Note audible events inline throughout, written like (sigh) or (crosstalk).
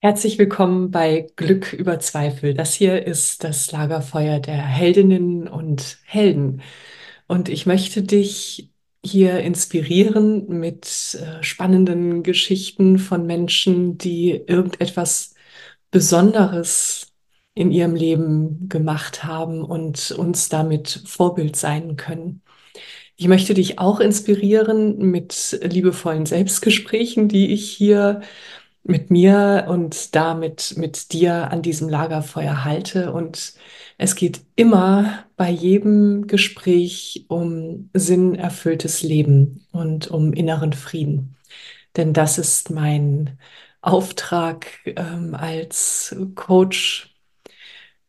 Herzlich willkommen bei Glück über Zweifel. Das hier ist das Lagerfeuer der Heldinnen und Helden. Und ich möchte dich hier inspirieren mit äh, spannenden Geschichten von Menschen, die irgendetwas Besonderes in ihrem Leben gemacht haben und uns damit Vorbild sein können. Ich möchte dich auch inspirieren mit liebevollen Selbstgesprächen, die ich hier mit mir und damit mit dir an diesem Lagerfeuer halte. Und es geht immer bei jedem Gespräch um sinnerfülltes Leben und um inneren Frieden. Denn das ist mein Auftrag ähm, als Coach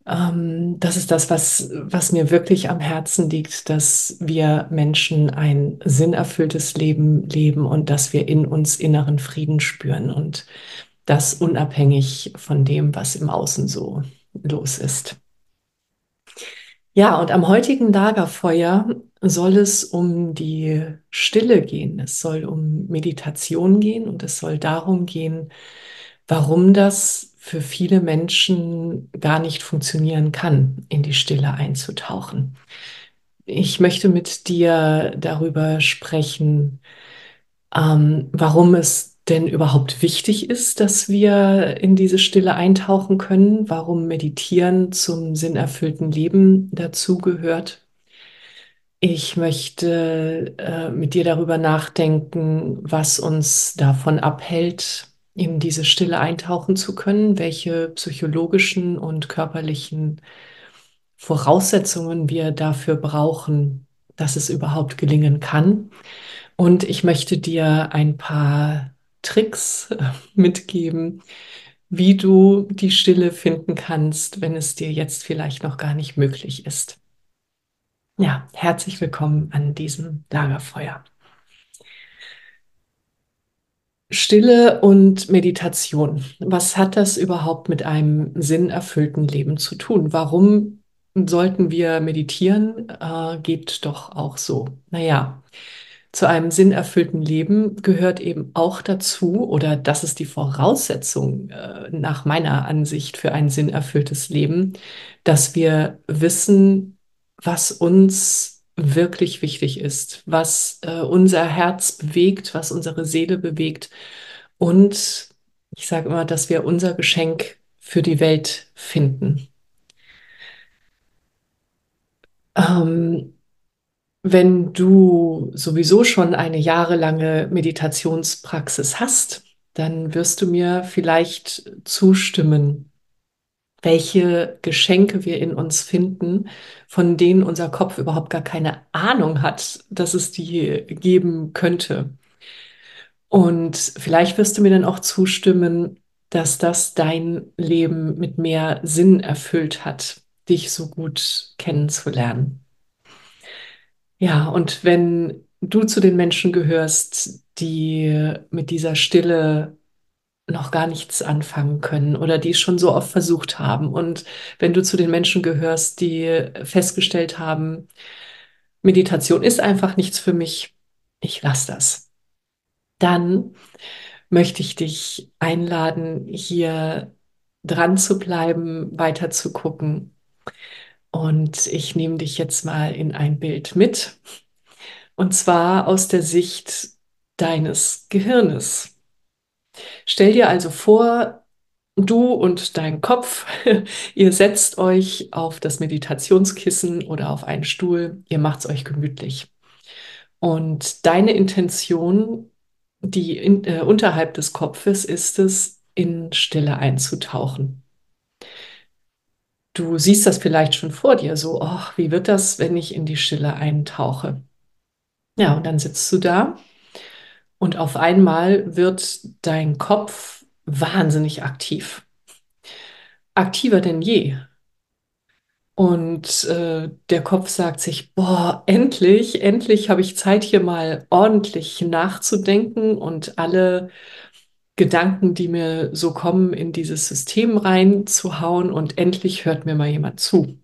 ähm, das ist das, was, was mir wirklich am Herzen liegt, dass wir Menschen ein sinnerfülltes Leben leben und dass wir in uns inneren Frieden spüren und das unabhängig von dem, was im Außen so los ist. Ja, und am heutigen Lagerfeuer soll es um die Stille gehen. Es soll um Meditation gehen und es soll darum gehen, warum das für viele Menschen gar nicht funktionieren kann, in die Stille einzutauchen. Ich möchte mit dir darüber sprechen, ähm, warum es denn überhaupt wichtig ist, dass wir in diese Stille eintauchen können, warum Meditieren zum sinnerfüllten Leben dazugehört. Ich möchte äh, mit dir darüber nachdenken, was uns davon abhält, in diese Stille eintauchen zu können, welche psychologischen und körperlichen Voraussetzungen wir dafür brauchen, dass es überhaupt gelingen kann. Und ich möchte dir ein paar Tricks äh, mitgeben, wie du die Stille finden kannst, wenn es dir jetzt vielleicht noch gar nicht möglich ist. Ja, herzlich willkommen an diesem Lagerfeuer. Stille und Meditation. Was hat das überhaupt mit einem sinnerfüllten Leben zu tun? Warum sollten wir meditieren? Äh, geht doch auch so. Naja, zu einem sinnerfüllten Leben gehört eben auch dazu, oder das ist die Voraussetzung äh, nach meiner Ansicht für ein sinnerfülltes Leben, dass wir wissen, was uns wirklich wichtig ist, was äh, unser Herz bewegt, was unsere Seele bewegt. Und ich sage immer, dass wir unser Geschenk für die Welt finden. Ähm, wenn du sowieso schon eine jahrelange Meditationspraxis hast, dann wirst du mir vielleicht zustimmen, welche Geschenke wir in uns finden, von denen unser Kopf überhaupt gar keine Ahnung hat, dass es die geben könnte. Und vielleicht wirst du mir dann auch zustimmen, dass das dein Leben mit mehr Sinn erfüllt hat, dich so gut kennenzulernen. Ja, und wenn du zu den Menschen gehörst, die mit dieser Stille noch gar nichts anfangen können oder die es schon so oft versucht haben. Und wenn du zu den Menschen gehörst, die festgestellt haben, Meditation ist einfach nichts für mich, ich lasse das, dann möchte ich dich einladen, hier dran zu bleiben, weiter zu gucken. Und ich nehme dich jetzt mal in ein Bild mit. Und zwar aus der Sicht deines Gehirnes. Stell dir also vor, du und dein Kopf, (laughs) ihr setzt euch auf das Meditationskissen oder auf einen Stuhl, ihr macht es euch gemütlich. Und deine Intention, die in, äh, unterhalb des Kopfes, ist es, in Stille einzutauchen. Du siehst das vielleicht schon vor dir, so, ach, wie wird das, wenn ich in die Stille eintauche? Ja, und dann sitzt du da und auf einmal wird dein Kopf wahnsinnig aktiv. Aktiver denn je. Und äh, der Kopf sagt sich, boah, endlich, endlich habe ich Zeit, hier mal ordentlich nachzudenken und alle Gedanken, die mir so kommen, in dieses System reinzuhauen und endlich hört mir mal jemand zu.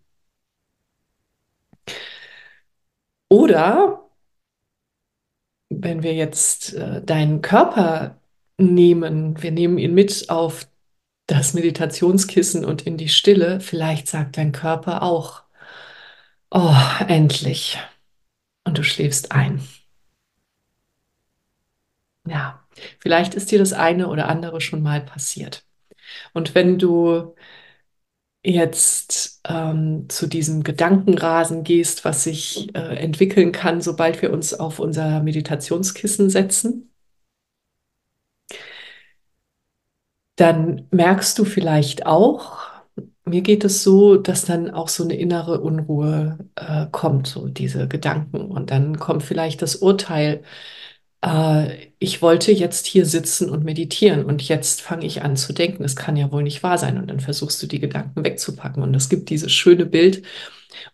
Oder wenn wir jetzt äh, deinen Körper nehmen, wir nehmen ihn mit auf das Meditationskissen und in die Stille, vielleicht sagt dein Körper auch, oh, endlich. Und du schläfst ein. Ja, vielleicht ist dir das eine oder andere schon mal passiert. Und wenn du jetzt ähm, zu diesem Gedankenrasen gehst, was sich äh, entwickeln kann, sobald wir uns auf unser Meditationskissen setzen, dann merkst du vielleicht auch, mir geht es so, dass dann auch so eine innere Unruhe äh, kommt, so diese Gedanken. Und dann kommt vielleicht das Urteil, äh, ich wollte jetzt hier sitzen und meditieren und jetzt fange ich an zu denken, es kann ja wohl nicht wahr sein. Und dann versuchst du die Gedanken wegzupacken. Und es gibt dieses schöne Bild.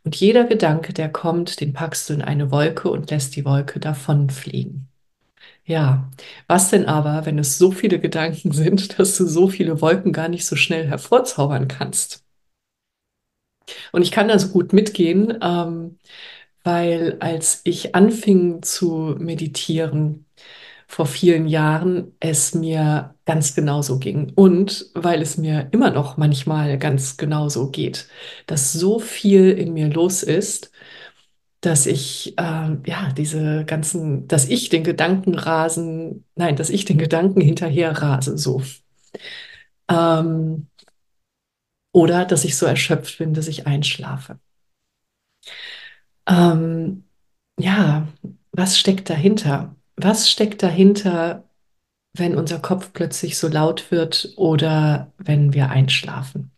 Und jeder Gedanke, der kommt, den packst du in eine Wolke und lässt die Wolke davonfliegen. Ja, was denn aber, wenn es so viele Gedanken sind, (laughs) dass du so viele Wolken gar nicht so schnell hervorzaubern kannst? Und ich kann da so gut mitgehen, ähm, weil als ich anfing zu meditieren vor vielen Jahren, es mir ganz genauso ging. Und weil es mir immer noch manchmal ganz genauso geht, dass so viel in mir los ist, dass ich, äh, ja, diese ganzen, dass ich den Gedanken rasen, nein, dass ich den Gedanken hinterher rase, so. Ähm, oder dass ich so erschöpft bin, dass ich einschlafe. Ähm, ja, was steckt dahinter? Was steckt dahinter, wenn unser Kopf plötzlich so laut wird oder wenn wir einschlafen?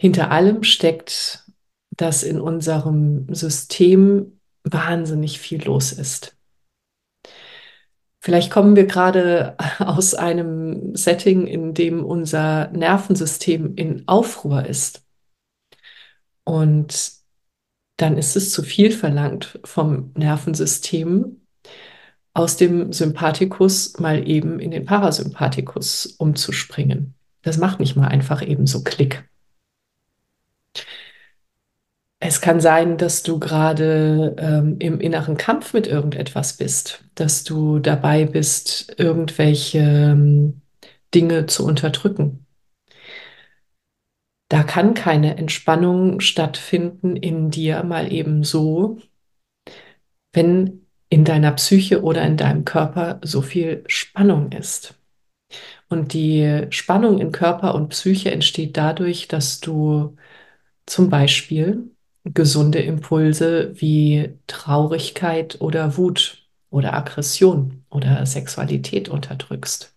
Hinter allem steckt, dass in unserem System wahnsinnig viel los ist. Vielleicht kommen wir gerade (laughs) aus einem Setting, in dem unser Nervensystem in Aufruhr ist. Und dann ist es zu viel verlangt vom Nervensystem, aus dem Sympathikus mal eben in den Parasympathikus umzuspringen. Das macht nicht mal einfach eben so Klick. Es kann sein, dass du gerade ähm, im inneren Kampf mit irgendetwas bist, dass du dabei bist, irgendwelche ähm, Dinge zu unterdrücken. Da kann keine Entspannung stattfinden in dir mal eben so, wenn in deiner Psyche oder in deinem Körper so viel Spannung ist. Und die Spannung in Körper und Psyche entsteht dadurch, dass du zum Beispiel gesunde Impulse wie Traurigkeit oder Wut oder Aggression oder Sexualität unterdrückst.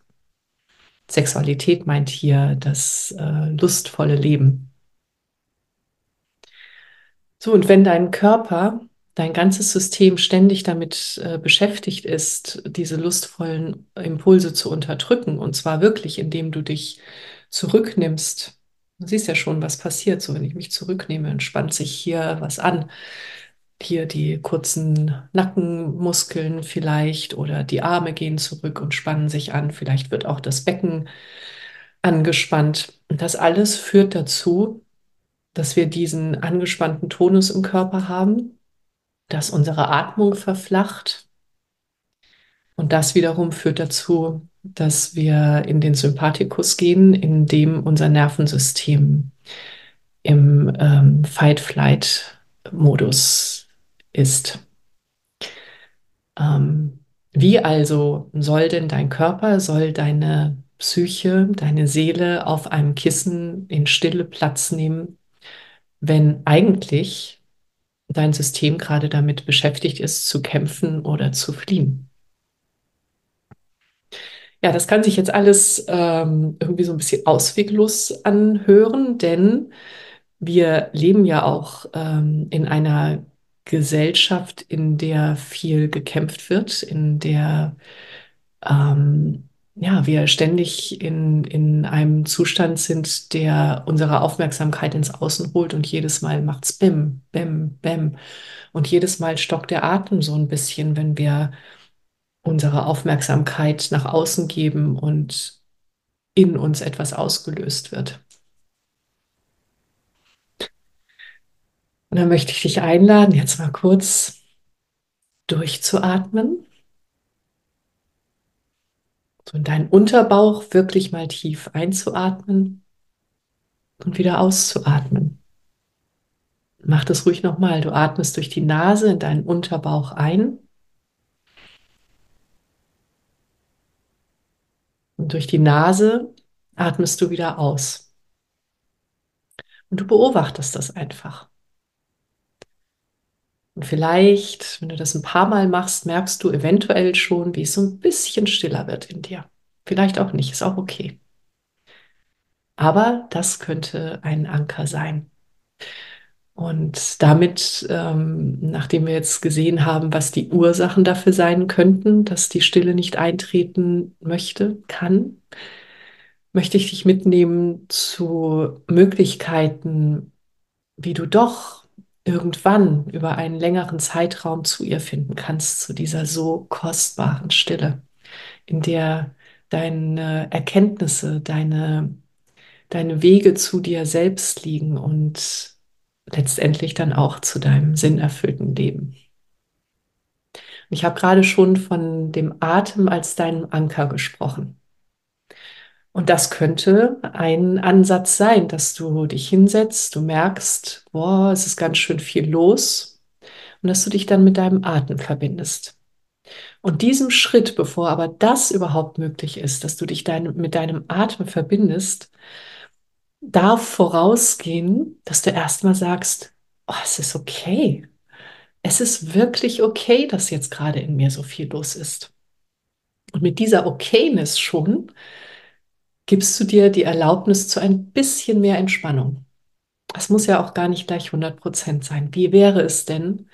Sexualität meint hier das äh, lustvolle Leben. So, und wenn dein Körper, dein ganzes System ständig damit äh, beschäftigt ist, diese lustvollen Impulse zu unterdrücken, und zwar wirklich, indem du dich zurücknimmst Du siehst ja schon, was passiert. So, wenn ich mich zurücknehme, entspannt sich hier was an. Hier die kurzen Nackenmuskeln vielleicht oder die Arme gehen zurück und spannen sich an. Vielleicht wird auch das Becken angespannt. Und das alles führt dazu, dass wir diesen angespannten Tonus im Körper haben, dass unsere Atmung verflacht. Und das wiederum führt dazu, dass wir in den Sympathikus gehen, in dem unser Nervensystem im ähm, Fight-Flight-Modus ist. Ähm, wie also soll denn dein Körper, soll deine Psyche, deine Seele auf einem Kissen in Stille Platz nehmen, wenn eigentlich dein System gerade damit beschäftigt ist, zu kämpfen oder zu fliehen? Ja, das kann sich jetzt alles ähm, irgendwie so ein bisschen ausweglos anhören, denn wir leben ja auch ähm, in einer Gesellschaft, in der viel gekämpft wird, in der ähm, ja, wir ständig in, in einem Zustand sind, der unsere Aufmerksamkeit ins Außen holt und jedes Mal macht's Bim, Bim, Bim. Und jedes Mal stockt der Atem so ein bisschen, wenn wir unsere Aufmerksamkeit nach außen geben und in uns etwas ausgelöst wird. Und dann möchte ich dich einladen, jetzt mal kurz durchzuatmen. So in deinen Unterbauch wirklich mal tief einzuatmen und wieder auszuatmen. Mach das ruhig nochmal. Du atmest durch die Nase in deinen Unterbauch ein und durch die Nase atmest du wieder aus. Und du beobachtest das einfach. Und vielleicht, wenn du das ein paar Mal machst, merkst du eventuell schon, wie es so ein bisschen stiller wird in dir. Vielleicht auch nicht, ist auch okay. Aber das könnte ein Anker sein. Und damit, ähm, nachdem wir jetzt gesehen haben, was die Ursachen dafür sein könnten, dass die Stille nicht eintreten möchte, kann, möchte ich dich mitnehmen zu Möglichkeiten, wie du doch irgendwann über einen längeren Zeitraum zu ihr finden kannst, zu dieser so kostbaren Stille, in der deine Erkenntnisse, deine, deine Wege zu dir selbst liegen und letztendlich dann auch zu deinem sinnerfüllten Leben. Ich habe gerade schon von dem Atem als deinem Anker gesprochen. Und das könnte ein Ansatz sein, dass du dich hinsetzt, du merkst, boah, es ist ganz schön viel los und dass du dich dann mit deinem Atem verbindest. Und diesem Schritt, bevor aber das überhaupt möglich ist, dass du dich dein, mit deinem Atem verbindest, darf vorausgehen, dass du erstmal sagst, oh, es ist okay. Es ist wirklich okay, dass jetzt gerade in mir so viel los ist. Und mit dieser Okayness schon gibst du dir die Erlaubnis zu ein bisschen mehr Entspannung. Es muss ja auch gar nicht gleich 100 Prozent sein. Wie wäre es denn,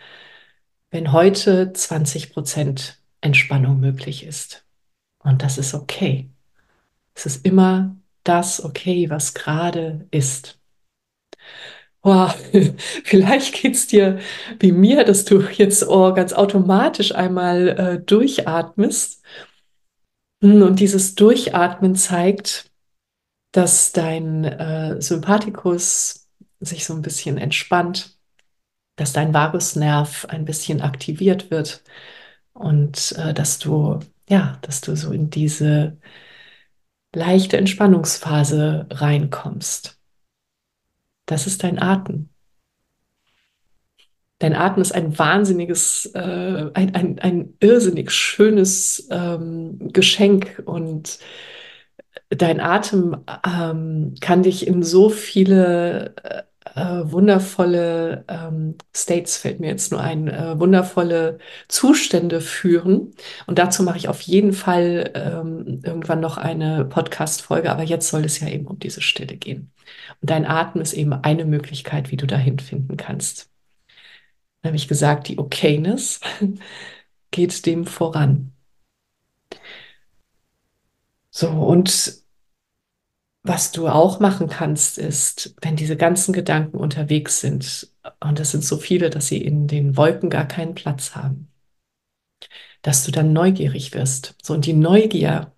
wenn heute 20 Prozent Entspannung möglich ist? Und das ist okay. Es ist immer das okay, was gerade ist. Wow, (laughs) vielleicht geht es dir wie mir, dass du jetzt oh, ganz automatisch einmal äh, durchatmest. Und dieses Durchatmen zeigt, dass dein äh, Sympathikus sich so ein bisschen entspannt, dass dein Vagusnerv ein bisschen aktiviert wird und äh, dass du, ja, dass du so in diese leichte Entspannungsphase reinkommst. Das ist dein Atem. Dein Atem ist ein wahnsinniges, äh, ein, ein, ein irrsinnig schönes ähm, Geschenk und dein Atem ähm, kann dich in so viele äh, äh, wundervolle ähm, States, fällt mir jetzt nur ein, äh, wundervolle Zustände führen. Und dazu mache ich auf jeden Fall ähm, irgendwann noch eine Podcast-Folge, aber jetzt soll es ja eben um diese Stille gehen. Und dein Atem ist eben eine Möglichkeit, wie du dahin finden kannst. Dann habe ich gesagt, die Okayness (laughs) geht dem voran. So, und was du auch machen kannst, ist, wenn diese ganzen Gedanken unterwegs sind, und das sind so viele, dass sie in den Wolken gar keinen Platz haben, dass du dann neugierig wirst. So, und die Neugier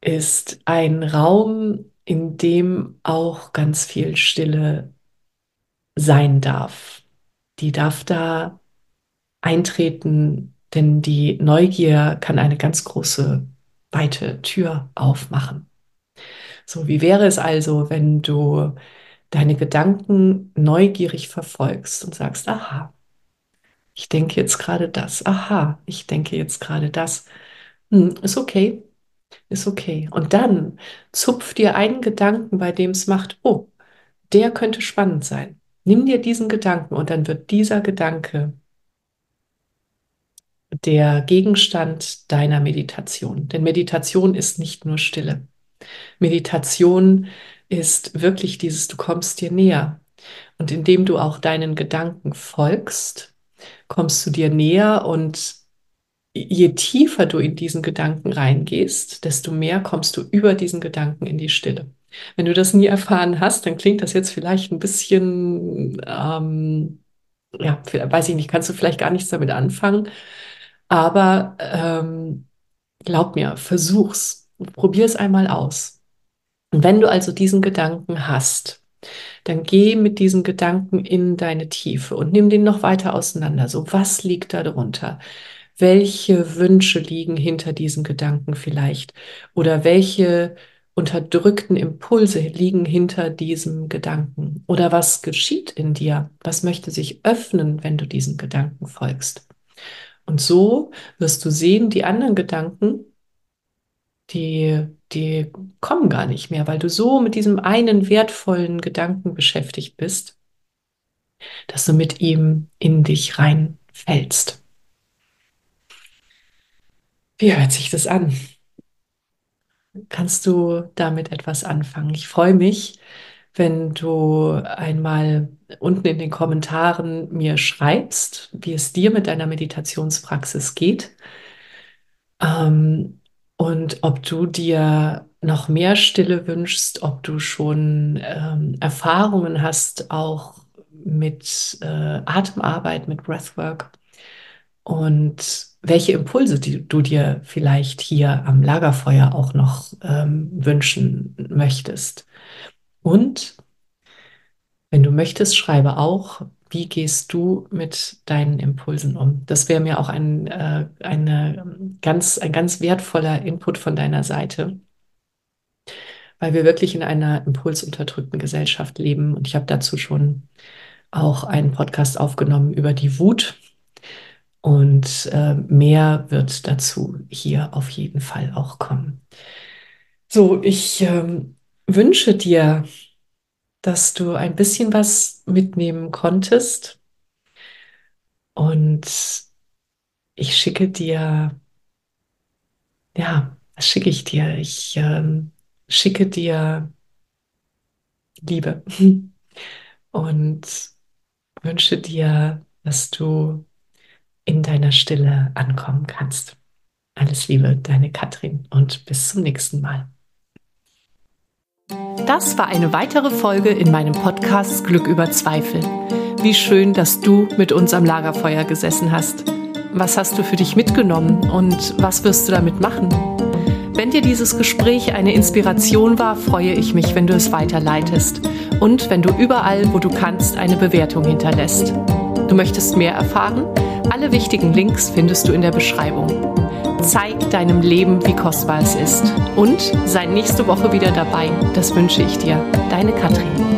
ist ein Raum, in dem auch ganz viel Stille sein darf. Die darf da eintreten, denn die Neugier kann eine ganz große, weite Tür aufmachen. So, wie wäre es also, wenn du deine Gedanken neugierig verfolgst und sagst, aha, ich denke jetzt gerade das, aha, ich denke jetzt gerade das. Hm, ist okay, ist okay. Und dann zupf dir einen Gedanken, bei dem es macht, oh, der könnte spannend sein. Nimm dir diesen Gedanken und dann wird dieser Gedanke der Gegenstand deiner Meditation. Denn Meditation ist nicht nur Stille. Meditation ist wirklich dieses, du kommst dir näher. Und indem du auch deinen Gedanken folgst, kommst du dir näher und je tiefer du in diesen Gedanken reingehst, desto mehr kommst du über diesen Gedanken in die Stille. Wenn du das nie erfahren hast, dann klingt das jetzt vielleicht ein bisschen, ähm, ja, weiß ich nicht, kannst du vielleicht gar nichts damit anfangen. Aber ähm, glaub mir, versuch's, probier es einmal aus. Und wenn du also diesen Gedanken hast, dann geh mit diesen Gedanken in deine Tiefe und nimm den noch weiter auseinander. So, was liegt da drunter? Welche Wünsche liegen hinter diesen Gedanken vielleicht? Oder welche unterdrückten Impulse liegen hinter diesem Gedanken? Oder was geschieht in dir? Was möchte sich öffnen, wenn du diesen Gedanken folgst? Und so wirst du sehen, die anderen Gedanken, die, die kommen gar nicht mehr, weil du so mit diesem einen wertvollen Gedanken beschäftigt bist, dass du mit ihm in dich reinfällst. Wie hört sich das an? Kannst du damit etwas anfangen? Ich freue mich, wenn du einmal unten in den Kommentaren mir schreibst, wie es dir mit deiner Meditationspraxis geht ähm, und ob du dir noch mehr Stille wünschst, ob du schon ähm, Erfahrungen hast, auch mit äh, Atemarbeit, mit Breathwork und welche Impulse du dir vielleicht hier am Lagerfeuer auch noch ähm, wünschen möchtest. Und wenn du möchtest, schreibe auch, wie gehst du mit deinen Impulsen um? Das wäre mir auch ein, äh, eine ganz, ein ganz wertvoller Input von deiner Seite, weil wir wirklich in einer impulsunterdrückten Gesellschaft leben. Und ich habe dazu schon auch einen Podcast aufgenommen über die Wut. Und äh, mehr wird dazu hier auf jeden Fall auch kommen. So, ich ähm, wünsche dir, dass du ein bisschen was mitnehmen konntest. Und ich schicke dir, ja, was schicke ich dir? Ich ähm, schicke dir Liebe (laughs) und wünsche dir, dass du in deiner Stille ankommen kannst. Alles Liebe, deine Katrin und bis zum nächsten Mal. Das war eine weitere Folge in meinem Podcast Glück über Zweifel. Wie schön, dass du mit uns am Lagerfeuer gesessen hast. Was hast du für dich mitgenommen und was wirst du damit machen? Wenn dir dieses Gespräch eine Inspiration war, freue ich mich, wenn du es weiterleitest und wenn du überall, wo du kannst, eine Bewertung hinterlässt. Du möchtest mehr erfahren? Alle wichtigen Links findest du in der Beschreibung. Zeig deinem Leben, wie kostbar es ist. Und sei nächste Woche wieder dabei. Das wünsche ich dir. Deine Katrin.